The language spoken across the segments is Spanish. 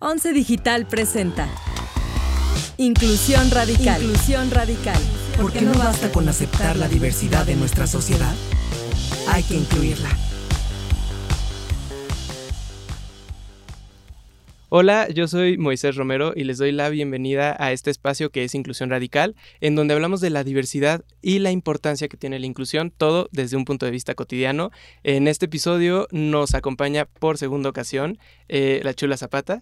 Once Digital presenta Inclusión Radical. Inclusión Radical. ¿Por qué no basta con aceptar la diversidad de nuestra sociedad? Hay que incluirla. Hola, yo soy Moisés Romero y les doy la bienvenida a este espacio que es Inclusión Radical, en donde hablamos de la diversidad y la importancia que tiene la inclusión, todo desde un punto de vista cotidiano. En este episodio nos acompaña por segunda ocasión eh, la Chula Zapata.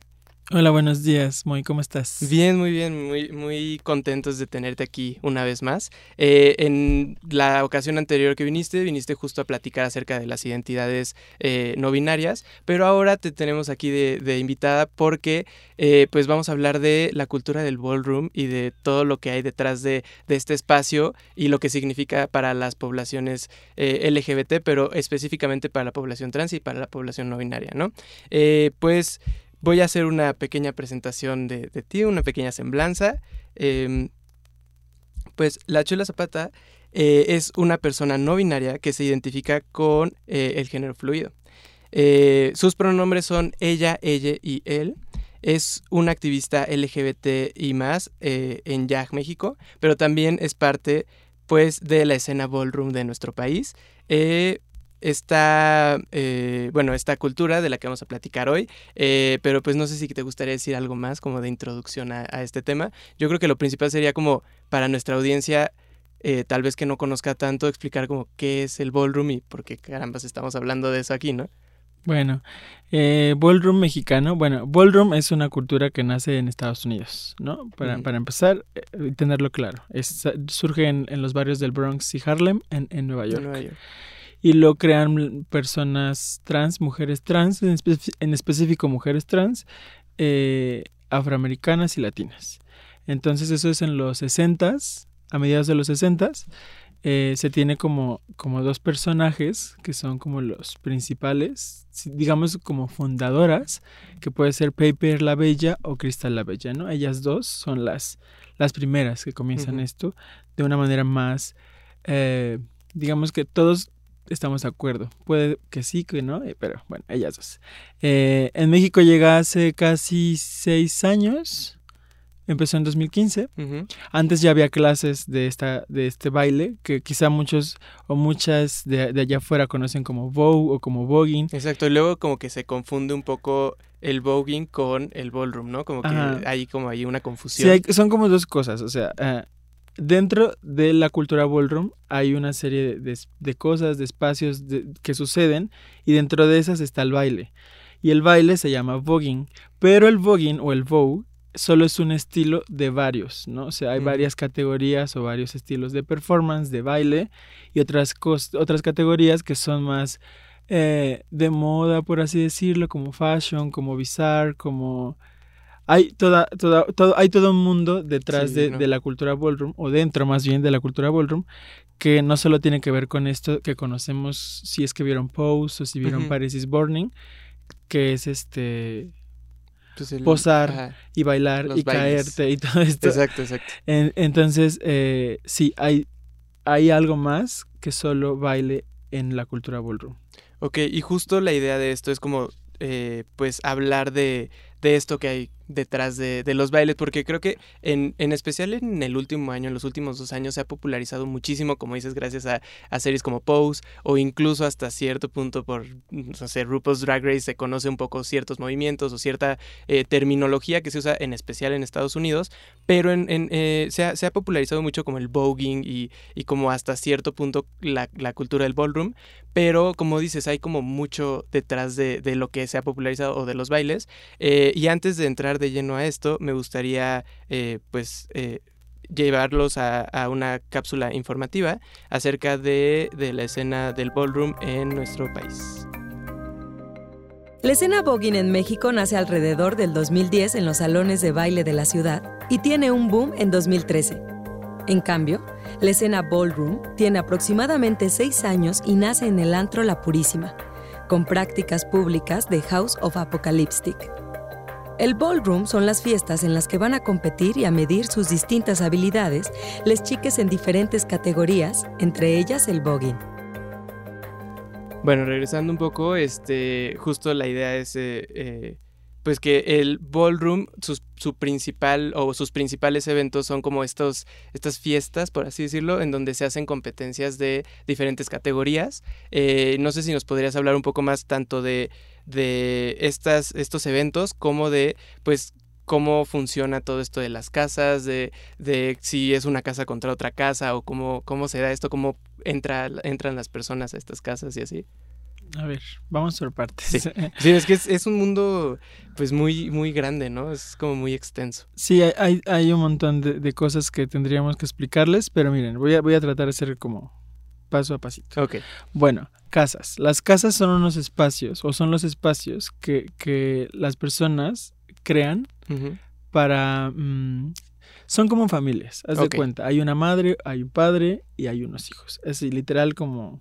Hola, buenos días, Moy, ¿cómo estás? Bien, muy bien, muy, muy contentos de tenerte aquí una vez más. Eh, en la ocasión anterior que viniste, viniste justo a platicar acerca de las identidades eh, no binarias, pero ahora te tenemos aquí de, invitada porque eh, pues vamos a hablar de la cultura del ballroom y de todo lo que hay detrás de, de este espacio y lo que significa para las poblaciones LGBT, pero específicamente para la población trans y para la población no binaria, ¿no? pues voy a hacer una pequeña presentación de, ti, una pequeña semblanza. Em, pues la Chula Zapata eh, es una persona no binaria que se identifica con eh, el género fluido. Eh, sus pronombres son ella, ella y él. Es una activista LGBT y más en YAG México, pero también es parte pues de la escena ballroom de nuestro país esta, eh, bueno, esta cultura de la que vamos a platicar hoy, eh, pero pues no sé si te gustaría decir algo más como de introducción a, este tema. Yo creo que lo principal sería como para nuestra audiencia, eh, tal vez que no conozca tanto, explicar como qué es el ballroom y por qué carambas estamos hablando de eso aquí, ¿no? Bueno, ballroom mexicano, bueno, ballroom es una cultura que nace en Estados Unidos, ¿no? Para, para empezar, y tenerlo claro, surge en, los barrios del Bronx y Harlem en, en Nueva York. Nueva York y lo crean personas trans, mujeres trans, en, específico mujeres trans, eh, afroamericanas y latinas. Entonces eso es en los 60 a mediados de los 60 eh, se tiene como, como dos personajes que son como los principales, digamos como fundadoras, que puede ser Paper la Bella o Cristal la Bella, ¿no? Ellas dos son las, las primeras que comienzan esto de una manera más, eh, digamos que todos estamos de acuerdo. Puede que sí, que no, eh, pero bueno, ellas dos. Eh, en México llega hace casi seis años. Empezó en 2015. Antes ya había clases de, esta, de este baile que quizá muchos o muchas de, allá afuera conocen como Vogue o como voguing. Exacto, y luego como que se confunde un poco el voguing con el ballroom, ¿no? Como que hay como ahí una confusión. Sí, son como dos cosas, o sea, ah, dentro de la cultura ballroom hay una serie de, cosas, de espacios que suceden y dentro de esas está el baile. Y el baile se llama voguing, pero el voguing o el vogue solo es un estilo de varios, ¿no? O sea, hay varias categorías o varios estilos de performance, de baile y otras, otras categorías que son más eh, de moda, por así decirlo, como fashion, como bizarre, como hay toda, toda, todo, hay todo un mundo detrás de, la cultura ballroom, o dentro más bien de la cultura ballroom, que no solo tiene que ver con esto que conocemos, si es que vieron Pose o si vieron Paris is Burning, que es este pues posar y bailar y caerte y todo esto. Exacto, exacto. entonces, eh, sí, hay, hay algo más que solo baile en la cultura ballroom. Ok, y justo la idea de esto es como, eh, pues, hablar de, de esto que hay detrás de, los bailes, porque creo que en, en, especial en el último año, en los últimos dos años, se ha popularizado muchísimo, como dices, gracias a, series como Pose, o incluso hasta cierto punto por, no sé, RuPaul's Drag Race se conoce un poco ciertos movimientos o cierta eh, terminología que se usa en especial en Estados Unidos, pero en, eh, se, ha, popularizado mucho como el voguing y, y como hasta cierto punto la, cultura del ballroom, pero como dices, hay como mucho detrás de, lo que se ha popularizado o de los bailes, eh, y antes de entrar de lleno a esto, me gustaría eh, pues eh, llevarlos a, una cápsula informativa acerca de, la escena del ballroom en nuestro país. La escena voguing en México nace alrededor del 2010 en los salones de baile de la ciudad y tiene un boom en 2013. En cambio, la escena ballroom tiene aproximadamente seis años y nace en el antro La Purísima, con prácticas públicas de House of Apocalyptic. El ballroom son las fiestas en las que van a competir y a medir sus distintas habilidades les chiques en diferentes categorías, entre ellas el voguing. Bueno, regresando un poco, este, justo la idea es eh, eh, pues que el ballroom, su principal o sus principales eventos son como estos, estas fiestas, por así decirlo, en donde se hacen competencias de diferentes categorías. Eh, no sé si nos podrías hablar un poco más tanto de, de estas, estos eventos como de, pues, cómo funciona todo esto de las casas, de, de si es una casa contra otra casa o cómo, cómo se da esto, cómo entra, entran las personas a estas casas y así. A ver, vamos por partes. Sí, es que es, un mundo pues muy, muy grande, ¿no? Es como muy extenso. Sí, hay, hay un montón de, cosas que tendríamos que explicarles, pero miren, voy a, voy a tratar de hacer como paso a pasito. Ok. Bueno, casas. Las casas son unos espacios, o son los espacios que, que las personas crean para... Mm, son como familias, haz de cuenta. Hay una madre, hay un padre y hay unos hijos. Es literal como,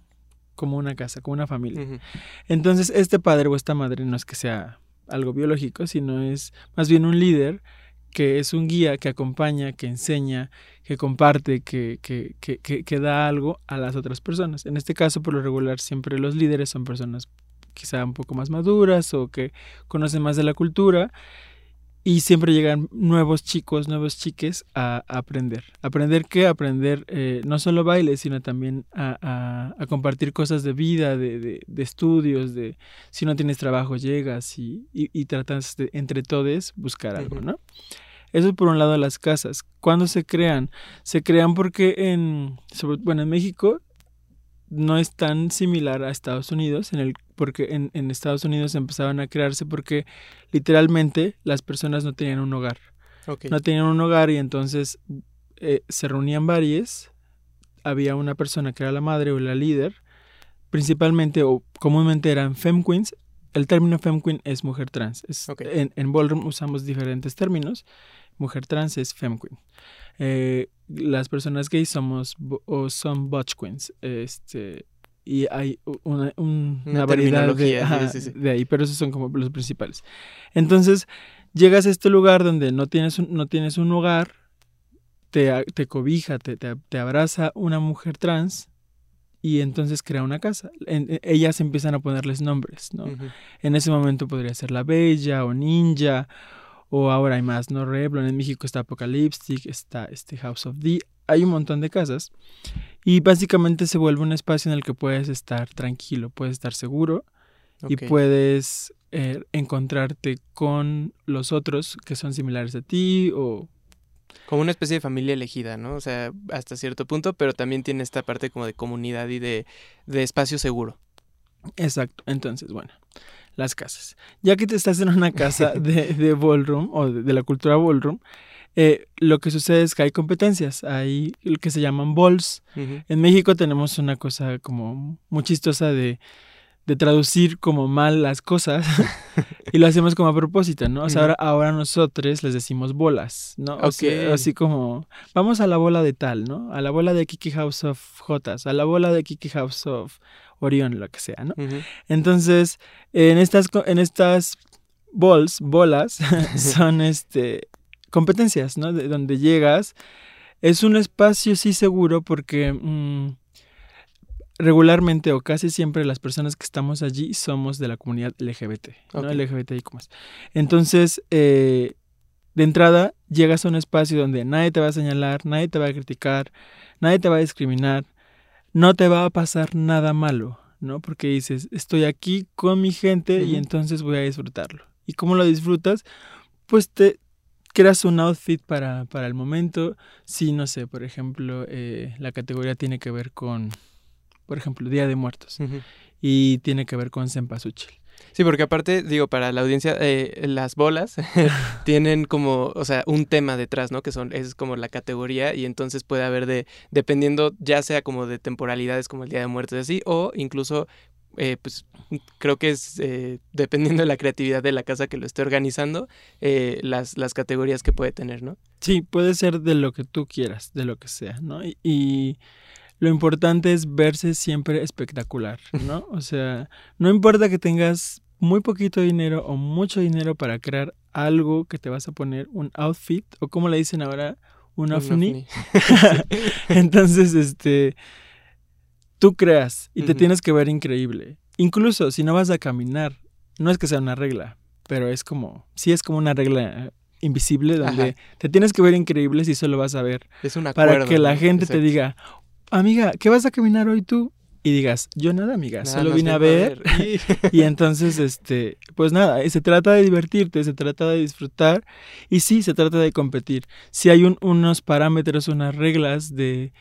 como una casa, como una familia. Entonces, este padre o esta madre no es que sea algo biológico, sino es más bien un líder que es un guía que acompaña, que enseña, que comparte, que, que, que, que, da algo a las otras personas. En este caso, por lo regular, siempre los líderes son personas quizá un poco más maduras o que conocen más de la cultura y siempre llegan nuevos chicos, nuevos chiques a, aprender. ¿Aprender qué? Aprender eh, no solo baile, sino también a, compartir cosas de vida, de, estudios, de si no tienes trabajo llegas y, y, tratas de, entre todos buscar algo, ¿no? Eso por un lado las casas. ¿Cuándo se crean? Se crean porque en, bueno, en México no es tan similar a Estados Unidos, en el, porque en, en, Estados Unidos empezaban a crearse porque literalmente las personas no tenían un hogar. No tenían un hogar y entonces eh, se reunían varias, había una persona que era la madre o la líder, principalmente o comúnmente eran fem queens. El término fem queen es mujer trans. en, en ballroom usamos diferentes términos. Mujer trans es fem queen. Eh, las personas gays somos o son butch queens. Este, y hay una, variedad de, ahí, pero esos son como los principales. Entonces, llegas a este lugar donde no tienes un, no tienes un hogar, te, te cobija, te, te, abraza una mujer trans y entonces crea una casa. En, ellas empiezan a ponerles nombres, ¿no? En ese momento podría ser la Bella o Ninja o ahora hay más, ¿no? Revlon, en México está Apocalyptic, está este House of D, hay un montón de casas y básicamente se vuelve un espacio en el que puedes estar tranquilo, puedes estar seguro y puedes eh, encontrarte con los otros que son similares a ti o... Como una especie de familia elegida, ¿no? O sea, hasta cierto punto, pero también tiene esta parte como de comunidad y de, de espacio seguro. Exacto, entonces, bueno, las casas. Ya que te estás en una casa de, de ballroom o de, la cultura ballroom, eh, lo que sucede es que hay competencias, hay lo que se llaman balls. En México tenemos una cosa como muy chistosa de, de traducir como mal las cosas y lo hacemos como a propósito, ¿no? O sea, ahora, ahora nosotros les decimos bolas, ¿no? O así como, vamos a la bola de tal, ¿no? A la bola de Kiki House of Jotas, a la bola de Kiki House of Orión, lo que sea, ¿no? Entonces, en estas, en estas balls, bolas, son este competencias, ¿no? De donde llegas. Es un espacio sí seguro porque mm, regularmente o casi siempre las personas que estamos allí somos de la comunidad LGBT, ¿no? LGBT y más. Entonces, eh, de entrada, llegas a un espacio donde nadie te va a señalar, nadie te va a criticar, nadie te va a discriminar, no te va a pasar nada malo, ¿no? Porque dices, estoy aquí con mi gente y entonces voy a disfrutarlo. ¿Y cómo lo disfrutas? Pues te creas un outfit para, para el momento. Si, no sé, por ejemplo, eh, la categoría tiene que ver con, por ejemplo, Día de Muertos. Y tiene que ver con Cempasúchil. Sí, porque aparte, digo, para la audiencia, eh, las bolas tienen como, o sea, un tema detrás, ¿no? Que son, es como la categoría y entonces puede haber de, dependiendo, ya sea como de temporalidades como el Día de Muertos y así, o incluso eh, pues creo que es eh, dependiendo de la creatividad de la casa que lo esté organizando, las, las categorías que puede tener, ¿no? Sí, puede ser de lo que tú quieras, de lo que sea, ¿no? y, lo importante es verse siempre espectacular, ¿no? O sea, no importa que tengas muy poquito dinero o mucho dinero para crear algo que te vas a poner, un outfit, o como le dicen ahora, un, un Entonces, este, tú creas y te tienes que ver increíble. Incluso si no vas a caminar, no es que sea una regla, pero es como, sí es como una regla invisible donde te tienes que ver increíble si solo vas a ver. Es una Para que la gente te diga, amiga, ¿qué vas a caminar hoy tú? Y digas, yo nada, amiga, solo vine a ver. y entonces, este, pues nada, se trata de divertirte, se trata de disfrutar y sí, se trata de competir. Si hay unos parámetros, unas reglas de,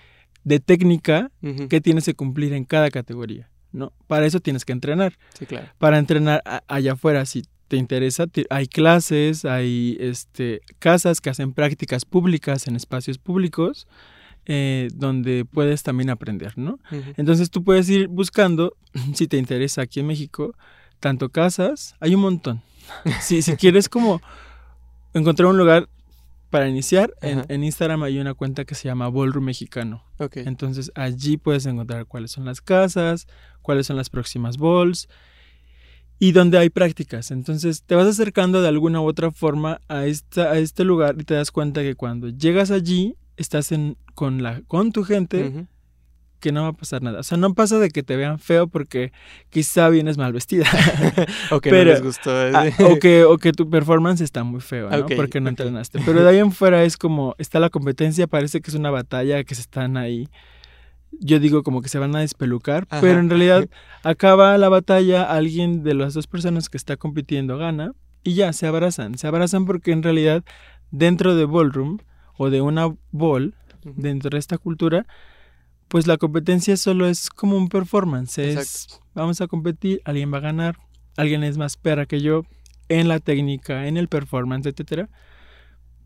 de técnica que tienes que cumplir en cada categoría. ¿no? Para eso tienes que entrenar. Sí, claro. Para entrenar allá afuera, si te interesa, hay clases, hay este, casas que hacen prácticas públicas en espacios públicos. Eh, donde puedes también aprender, ¿no? Entonces tú puedes ir buscando, si te interesa aquí en México, tanto casas, hay un montón. si, si quieres como encontrar un lugar para iniciar, en, Instagram hay una cuenta que se llama Ballroom Mexicano. Entonces allí puedes encontrar cuáles son las casas, cuáles son las próximas balls y dónde hay prácticas. Entonces te vas acercando de alguna u otra forma a, esta, a este lugar y te das cuenta que cuando llegas allí estás en, con, la, con tu gente que no va a pasar nada. O sea, no pasa de que te vean feo porque quizá vienes mal vestida. o que no les gustó. Ah, o, que, o que tu performance está muy feo, ¿no? porque no entrenaste. Pero de ahí en fuera es como, está la competencia, parece que es una batalla, que se están ahí. Yo digo como que se van a despelucar, pero en realidad acaba la batalla, alguien de las dos personas que está compitiendo gana y ya, se abrazan. Se abrazan porque en realidad dentro de Ballroom o de una ball, dentro de esta cultura, pues la competencia solo es como un performance. Es, vamos a competir, alguien va a ganar, alguien es más pera que yo en la técnica, en el performance, etcétera.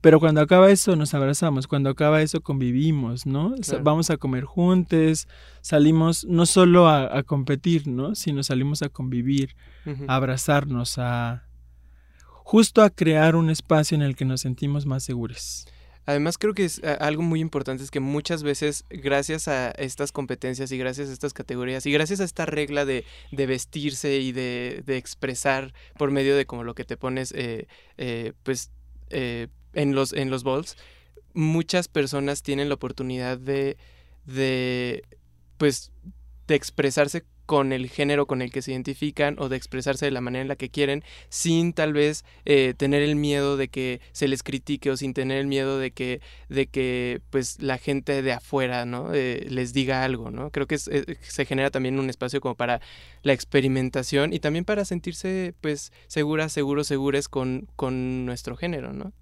Pero cuando acaba eso, nos abrazamos. Cuando acaba eso, convivimos, ¿no? Vamos a comer juntos, salimos no solo a, competir, ¿no? Sino salimos a convivir, a abrazarnos, a justo a crear un espacio en el que nos sentimos más seguros. Además creo que es algo muy importante es que muchas veces gracias a estas competencias y gracias a estas categorías y gracias a esta regla de, vestirse y de, expresar por medio de como lo que te pones eh, eh, pues eh, en los en los balls muchas personas tienen la oportunidad de de pues de expresarse con el género con el que se identifican o de expresarse de la manera en la que quieren sin tal vez eh, tener el miedo de que se les critique o sin tener el miedo de que de que pues la gente de afuera no eh, les diga algo no creo que eh, se genera también un espacio como para la experimentación y también para sentirse pues seguras seguros segures con con nuestro género no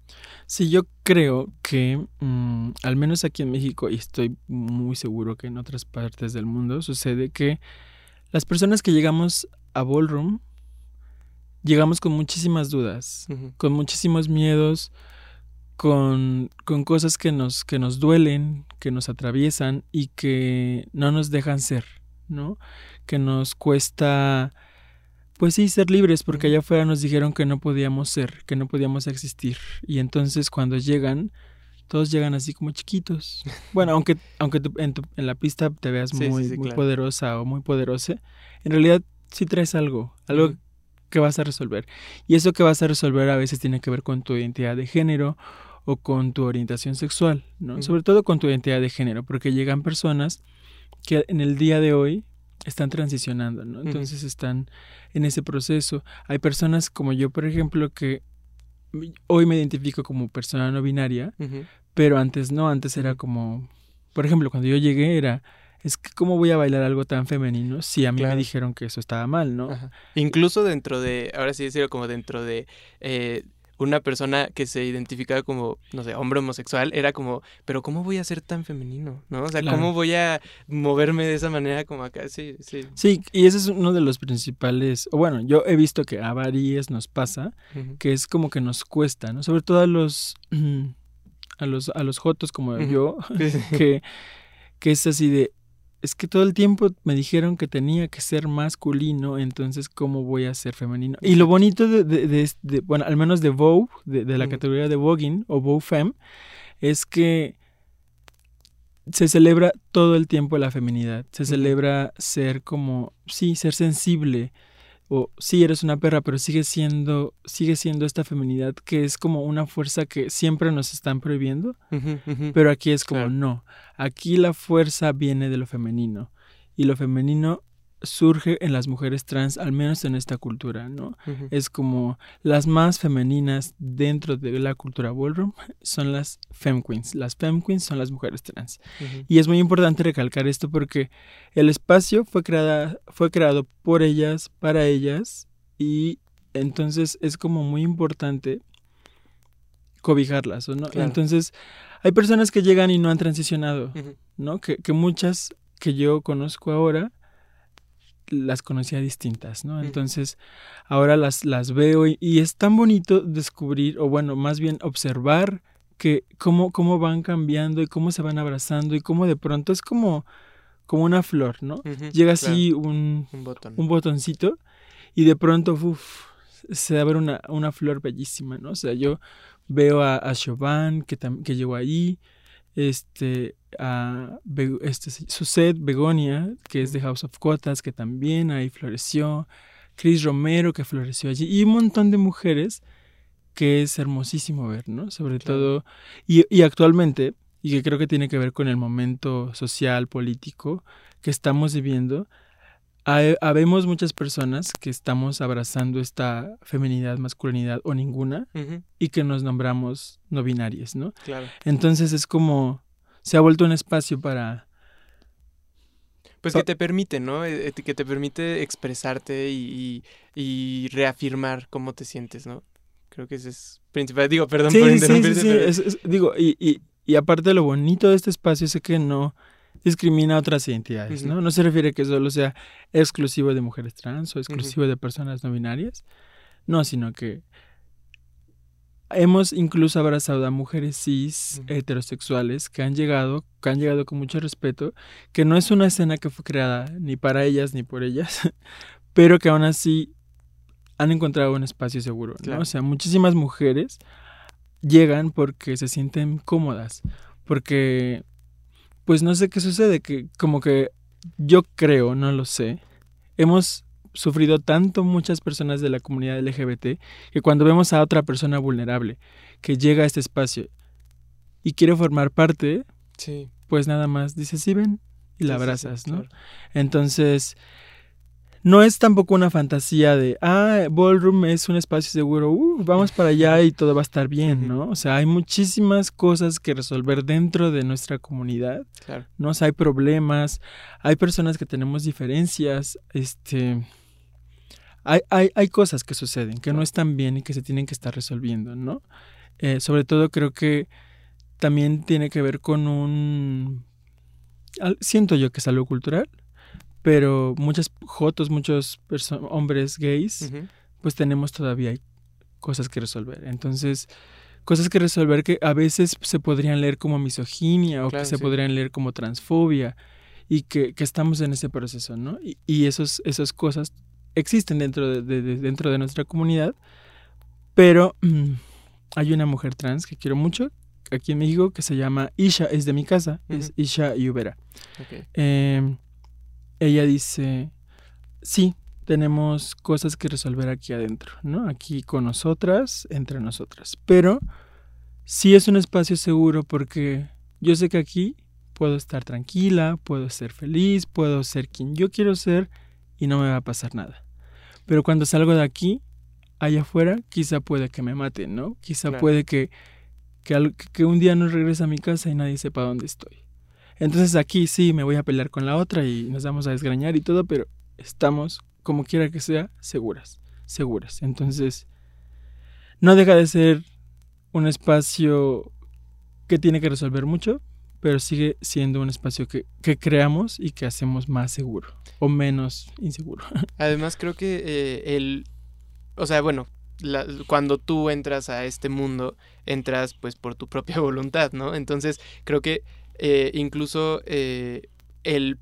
sí yo creo que mm, al menos aquí en México y estoy muy seguro que en otras partes del mundo sucede que las personas que llegamos a Ballroom, llegamos con muchísimas dudas, con muchísimos miedos, con, con, cosas que nos, que nos duelen, que nos atraviesan y que no nos dejan ser, ¿no? Que nos cuesta, pues sí, ser libres, porque allá afuera nos dijeron que no podíamos ser, que no podíamos existir. Y entonces cuando llegan, todos llegan así como chiquitos. Bueno, aunque, aunque en, la pista te veas muy, muy poderosa o muy poderosa, en realidad sí traes algo, algo que vas a resolver. Y eso que vas a resolver a veces tiene que ver con tu identidad de género o con tu orientación sexual, ¿no? Sobre todo con tu identidad de género, porque llegan personas que en el día de hoy están transicionando, ¿no? Entonces están en ese proceso. Hay personas como yo, por ejemplo, que hoy me identifico como persona no binaria, pero antes no, antes era como, por ejemplo, cuando yo llegué era, es que cómo voy a bailar algo tan femenino si a mí me dijeron que eso estaba mal, ¿no? Incluso dentro de, ahora sí decirlo como dentro de eh, una persona que se identificaba como, no sé, hombre homosexual, era como, pero ¿cómo voy a ser tan femenino? ¿No? O sea, ¿cómo voy a moverme de esa manera como acá? Sí, sí. Sí, y ese es uno de los principales, bueno, yo he visto que a varias nos pasa, que es como que nos cuesta, ¿no? Sobre todo a los, a los, a los jotos como yo, que, que es así de, es que todo el tiempo me dijeron que tenía que ser masculino, entonces ¿cómo voy a ser femenino? Y lo bonito de, de, bueno, al menos de Vogue, de, la categoría de Voguing o Vogue Femme, es que se celebra todo el tiempo la feminidad, se celebra ser como, sí, ser sensible, o sí eres una perra, pero sigue siendo, sigue siendo esta feminidad que es como una fuerza que siempre nos están prohibiendo, pero aquí es como no, aquí la fuerza viene de lo femenino. Y lo femenino surge en las mujeres trans, al menos en esta cultura, ¿no? Es como las más femeninas dentro de la cultura ballroom son las fem queens. Las fem queens son las mujeres trans. Y es muy importante recalcar esto porque el espacio fue, creada, fue creado por ellas, para ellas, y entonces es como muy importante cobijarlas, ¿no? Entonces, hay personas que llegan y no han transicionado, ¿no? Que, que muchas que yo conozco ahora las conocía distintas, ¿no? Entonces, ahora las, las veo y, es tan bonito descubrir, o bueno, más bien observar que cómo, cómo van cambiando y cómo se van abrazando y cómo de pronto es como, como una flor, ¿no? Llega así un, un, botoncito y de pronto uf, se abre una, una flor bellísima, ¿no? O sea, yo veo a, a Chauvin que, que llegó ahí, este, a este, Suset Begonia, que es de House of Cotas, que también ahí floreció, Chris Romero, que floreció allí, y un montón de mujeres que es hermosísimo ver, ¿no? Sobre todo, y, y actualmente, y que creo que tiene que ver con el momento social, político que estamos viviendo, habemos muchas personas que estamos abrazando esta feminidad, masculinidad o ninguna y que nos nombramos no binarias, ¿no? Claro. Entonces es como se ha vuelto un espacio para pues que te permite, ¿no? Eh, eh, que te permite expresarte y, reafirmar cómo te sientes, ¿no? Creo que ese es principal. Digo, perdón por interrumpirte. Sí, sí, sí. digo, y, y, y aparte lo bonito de este espacio es que no, discrimina otras identidades, ¿no? No se refiere a que solo sea exclusivo de mujeres trans o exclusivo de personas no binarias, no, sino que hemos incluso abrazado a mujeres cis heterosexuales que han llegado, que han llegado con mucho respeto, que no es una escena que fue creada ni para ellas ni por ellas, pero que aún así han encontrado un espacio seguro, ¿no? O sea, muchísimas mujeres llegan porque se sienten cómodas, porque pues no sé qué sucede, que como que yo creo, no lo sé, hemos sufrido tanto muchas personas de la comunidad LGBT que cuando vemos a otra persona vulnerable que llega a este espacio y quiere formar parte, sí. pues nada más dices, sí, ven, y la abrazas, ¿no? Entonces, no es tampoco una fantasía de, ah, Ballroom es un espacio seguro, uh, vamos para allá y todo va a estar bien, ¿no? O sea, hay muchísimas cosas que resolver dentro de nuestra comunidad, claro. ¿no? O sea, hay problemas, hay personas que tenemos diferencias, este... Hay, hay, hay cosas que suceden, que no están bien y que se tienen que estar resolviendo, ¿no? Eh, sobre todo creo que también tiene que ver con un... Siento yo que es algo cultural, pero muchas jotos, muchos hombres gays, pues tenemos todavía cosas que resolver. Entonces, cosas que resolver que a veces se podrían leer como misoginia o que se podrían leer como transfobia y que, que, estamos en ese proceso, ¿no? Y, y esos, esas cosas existen dentro de, dentro de nuestra comunidad, pero hay una mujer trans que quiero mucho aquí en México que se llama Isha, es de mi casa, es Isha Yubera. Em, ella dice, sí, tenemos cosas que resolver aquí adentro, ¿no? Aquí con nosotras, entre nosotras. Pero sí es un espacio seguro porque yo sé que aquí puedo estar tranquila, puedo ser feliz, puedo ser quien yo quiero ser y no me va a pasar nada. Pero cuando salgo de aquí, allá afuera, quizá puede que me maten, ¿no? Quizá puede que, que, que un día no regrese a mi casa y nadie sepa dónde estoy. Entonces aquí sí me voy a pelear con la otra y nos vamos a desgrañar y todo, pero estamos, como quiera que sea, seguras, seguras. Entonces, no deja de ser un espacio que tiene que resolver mucho, pero sigue siendo un espacio que, que creamos y que hacemos más seguro o menos inseguro. Además, creo que eh, el, o sea, bueno, cuando tú entras a este mundo, entras pues por tu propia voluntad, ¿no? Entonces, creo que eh, incluso eh, el,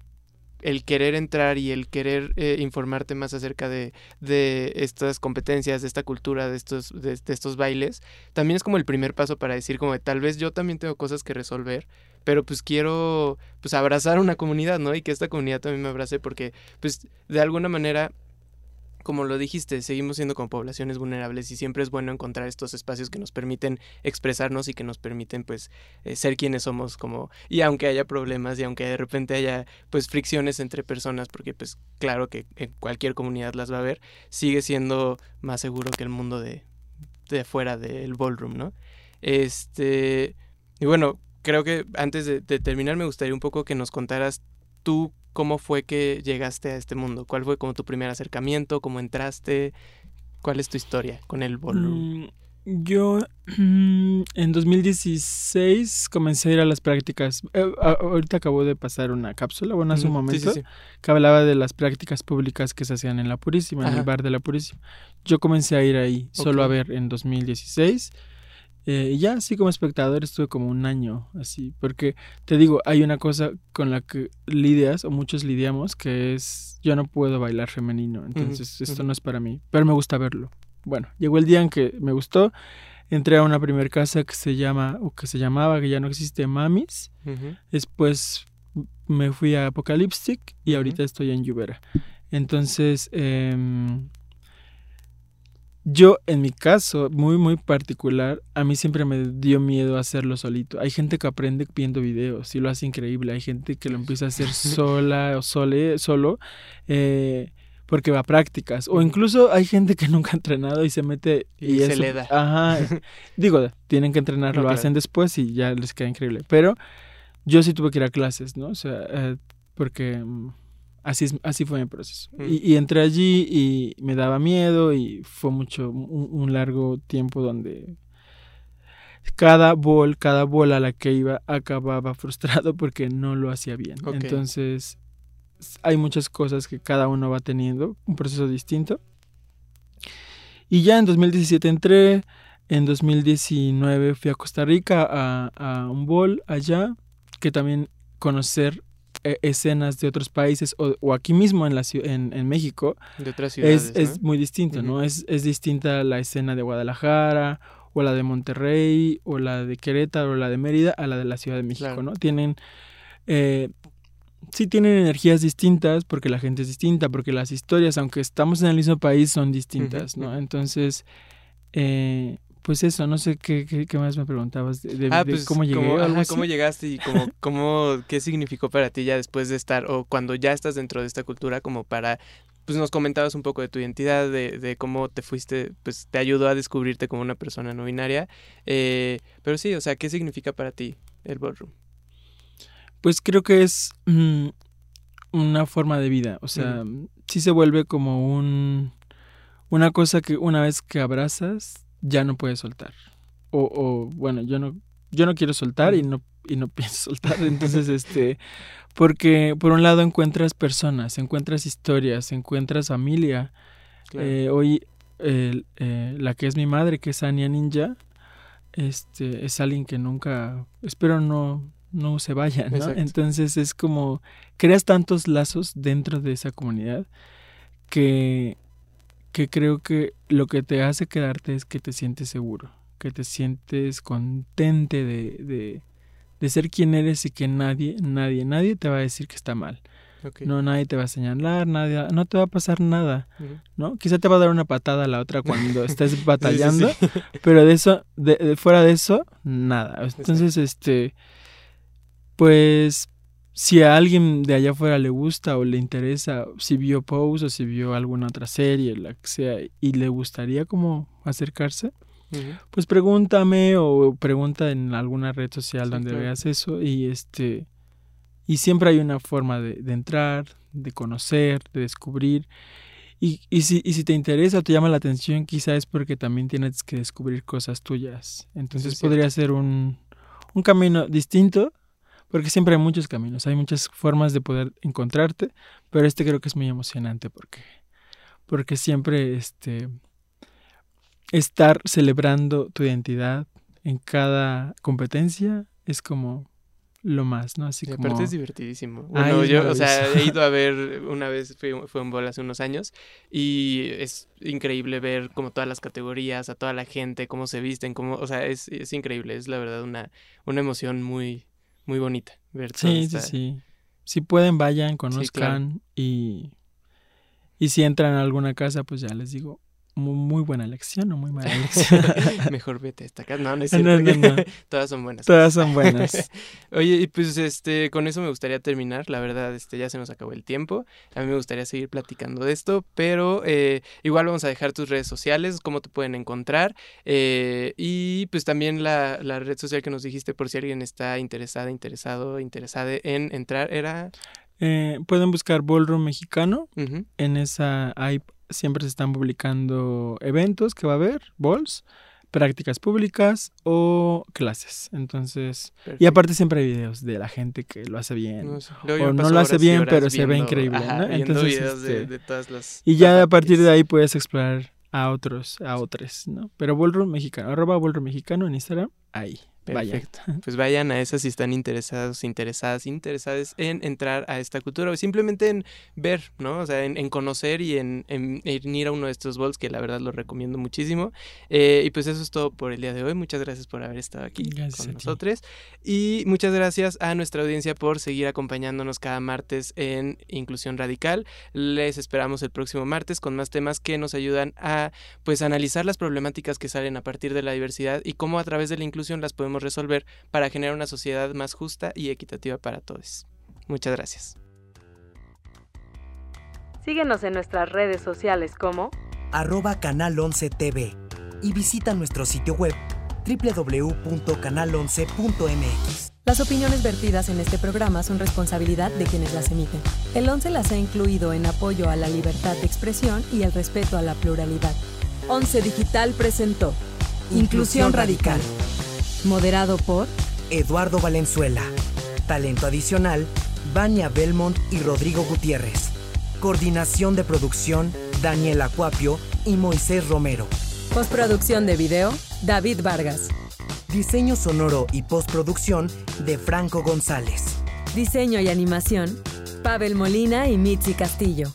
el, querer entrar y el querer eh, informarte más acerca de, de, estas competencias, de esta cultura, de estos, de, estos bailes, también es como el primer paso para decir como tal vez yo también tengo cosas que resolver, pero pues quiero pues abrazar una comunidad, ¿no? Y que esta comunidad también me abrace porque pues de alguna manera como lo dijiste, seguimos siendo como poblaciones vulnerables y siempre es bueno encontrar estos espacios que nos permiten expresarnos y que nos permiten pues eh, ser quienes somos como y aunque haya problemas y aunque de repente haya pues fricciones entre personas porque pues claro que en cualquier comunidad las va a haber, sigue siendo más seguro que el mundo de, de fuera del ballroom, ¿no? Este y bueno, creo que antes de, de terminar me gustaría un poco que nos contaras tú cómo fue que llegaste a este mundo? ¿Cuál fue como tu primer acercamiento? ¿Cómo entraste? ¿Cuál es tu historia con el ballroom? Mm, yo en 2016 comencé a ir a las prácticas. Eh, ahorita acabo de pasar una cápsula, bueno, hace un momento, que hablaba de las prácticas públicas que se hacían en La Purísima, en el bar de La Purísima. Yo comencé a ir ahí, solo a ver en 2016 eh, ya así como espectador estuve como un año así, porque te digo, hay una cosa con la que lidias o muchos lidiamos que es yo no puedo bailar femenino, entonces esto no es para mí, pero me gusta verlo. Bueno, llegó el día en que me gustó, entré a una primer casa que se llama o que se llamaba que ya no existe Mamis, después me fui a Apocalyptic y ahorita estoy en Lluvera. Entonces, eh, yo, en mi caso, muy, muy particular, a mí siempre me dio miedo hacerlo solito. Hay gente que aprende viendo videos y lo hace increíble. Hay gente que lo empieza a hacer sola o sole, solo eh, porque va a prácticas. O incluso hay gente que nunca ha entrenado y se mete y, se le da. Ajá. digo, tienen que entrenar, lo hacen después y ya les queda increíble. Pero yo sí tuve que ir a clases, ¿no? O sea, eh, porque Así, así fue mi proceso. Mm. Y, entré allí y me daba miedo y fue mucho, un, largo tiempo donde cada bol, cada bola a la que iba acababa frustrado porque no lo hacía bien. Entonces, hay muchas cosas que cada uno va teniendo, un proceso distinto. Y ya en 2017 entré, en 2019 fui a Costa Rica a, a un bol allá, que también conocer e, escenas de otros países o, aquí mismo en, la, en, en México de otras ciudades, es, es muy distinto, ¿no? Es, es distinta la escena de Guadalajara o la de Monterrey o la de Querétaro o la de Mérida a la de la Ciudad de México, ¿no? Tienen... Eh, sí tienen energías distintas porque la gente es distinta, porque las historias, aunque estamos en el mismo país, son distintas, ¿no? Entonces, eh, pues eso, no sé qué, qué, más me preguntabas de, ah, pues cómo llegué. cómo llegaste y cómo, cómo, qué significó para ti ya después de estar, o cuando ya estás dentro de esta cultura, como para, pues nos comentabas un poco de tu identidad, de, de cómo te fuiste, pues te ayudó a descubrirte como una persona no binaria. Eh, pero sí, o sea, ¿qué significa para ti el ballroom? Pues creo que es mm, una forma de vida, o sea, sí se vuelve como un, una cosa que una vez que abrazas, ya no puedes soltar. O, o bueno, yo no, yo no quiero soltar y no, y no pienso soltar. Entonces, este, porque por un lado encuentras personas, encuentras historias, encuentras familia. Eh, hoy eh, la que es mi madre, que es Anya Ninja, este, es alguien que nunca, espero no, no se vaya, ¿no? Entonces es como, creas tantos lazos dentro de esa comunidad que que creo que lo que te hace quedarte es que te sientes seguro, que te sientes contente de, de, ser quien eres y que nadie, nadie, nadie te va a decir que está mal. No, nadie te va a señalar, nadie, no te va a pasar nada, ¿no? Quizá te va a dar una patada a la otra cuando estés batallando, pero de eso, de, fuera de eso, nada. Entonces, este, pues si a alguien de allá afuera le gusta o le interesa, si vio Pose o si vio alguna otra serie, la que sea, y le gustaría como acercarse, pues pregúntame o pregunta en alguna red social donde veas eso y este y siempre hay una forma de, entrar, de conocer, de descubrir. Y, y, si, y si te interesa o te llama la atención, quizá es porque también tienes que descubrir cosas tuyas. Entonces podría ser un, un camino distinto porque siempre hay muchos caminos, hay muchas formas de poder encontrarte, pero este creo que es muy emocionante porque, porque siempre este, estar celebrando tu identidad en cada competencia es como lo más, ¿no? Así como... Aparte es divertidísimo. Bueno, yo, o sea, he ido a ver, una vez fue, fue un bol hace unos años y es increíble ver como todas las categorías, a toda la gente, cómo se visten, cómo, o sea, es, es increíble, es la verdad una, una emoción muy, muy bonita ver Sí, sí, sí. Si pueden, vayan, conozcan y, Y si entran a alguna casa, pues ya les digo, muy, buena elección o muy mala elección. Mejor vete a esta casa. No, no es cierto. No, no, Todas son buenas. Todas son buenas. Oye, y pues este, con eso me gustaría terminar. La verdad, este, ya se nos acabó el tiempo. A mí me gustaría seguir platicando de esto, pero eh, igual vamos a dejar tus redes sociales, cómo te pueden encontrar. Eh, y pues también la, la, red social que nos dijiste por si alguien está interesada, interesado, interesada en entrar, era... Eh, pueden buscar Ballroom Mexicano. En esa hay siempre se están publicando eventos que va a haber, balls, prácticas públicas o clases. Entonces, y aparte siempre hay videos de la gente que lo hace bien. o no lo hace bien, pero se ve increíble. Entonces, este, todas las, y ya a partir de ahí puedes explorar a otros, a otros, ¿no? Pero Ballroom Mexicano, arroba Ballroom Mexicano en Instagram, ahí. Perfecto. Pues vayan a esas si están interesados, interesadas, interesadas en entrar a esta cultura o simplemente en ver, ¿no? O sea, en, conocer y en, ir a uno de estos bols que la verdad lo recomiendo muchísimo. Eh, y pues eso es todo por el día de hoy. Muchas gracias por haber estado aquí con nosotros. Y muchas gracias a nuestra audiencia por seguir acompañándonos cada martes en Inclusión Radical. Les esperamos el próximo martes con más temas que nos ayudan a pues analizar las problemáticas que salen a partir de la diversidad y cómo a través de la inclusión las podemos resolver para generar una sociedad más justa y equitativa para todos. Muchas gracias. Síguenos en nuestras redes sociales como arroba canal 11 TV y visita nuestro sitio web www.canal11.mx. Las opiniones vertidas en este programa son responsabilidad de quienes las emiten. El 11 las ha incluido en apoyo a la libertad de expresión y el respeto a la pluralidad. 11 Digital presentó Inclusión, Radical. Moderado por Eduardo Valenzuela. Talento adicional, Vania Belmont y Rodrigo Gutiérrez. Coordinación de producción, Daniel Acuapio y Moisés Romero. Postproducción de video, David Vargas. Diseño sonoro y postproducción de Franco González. Diseño y animación, Pavel Molina y Mitzi Castillo.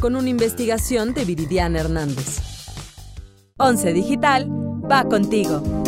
Con una investigación de Viridiana Hernández. 11 Digital va contigo.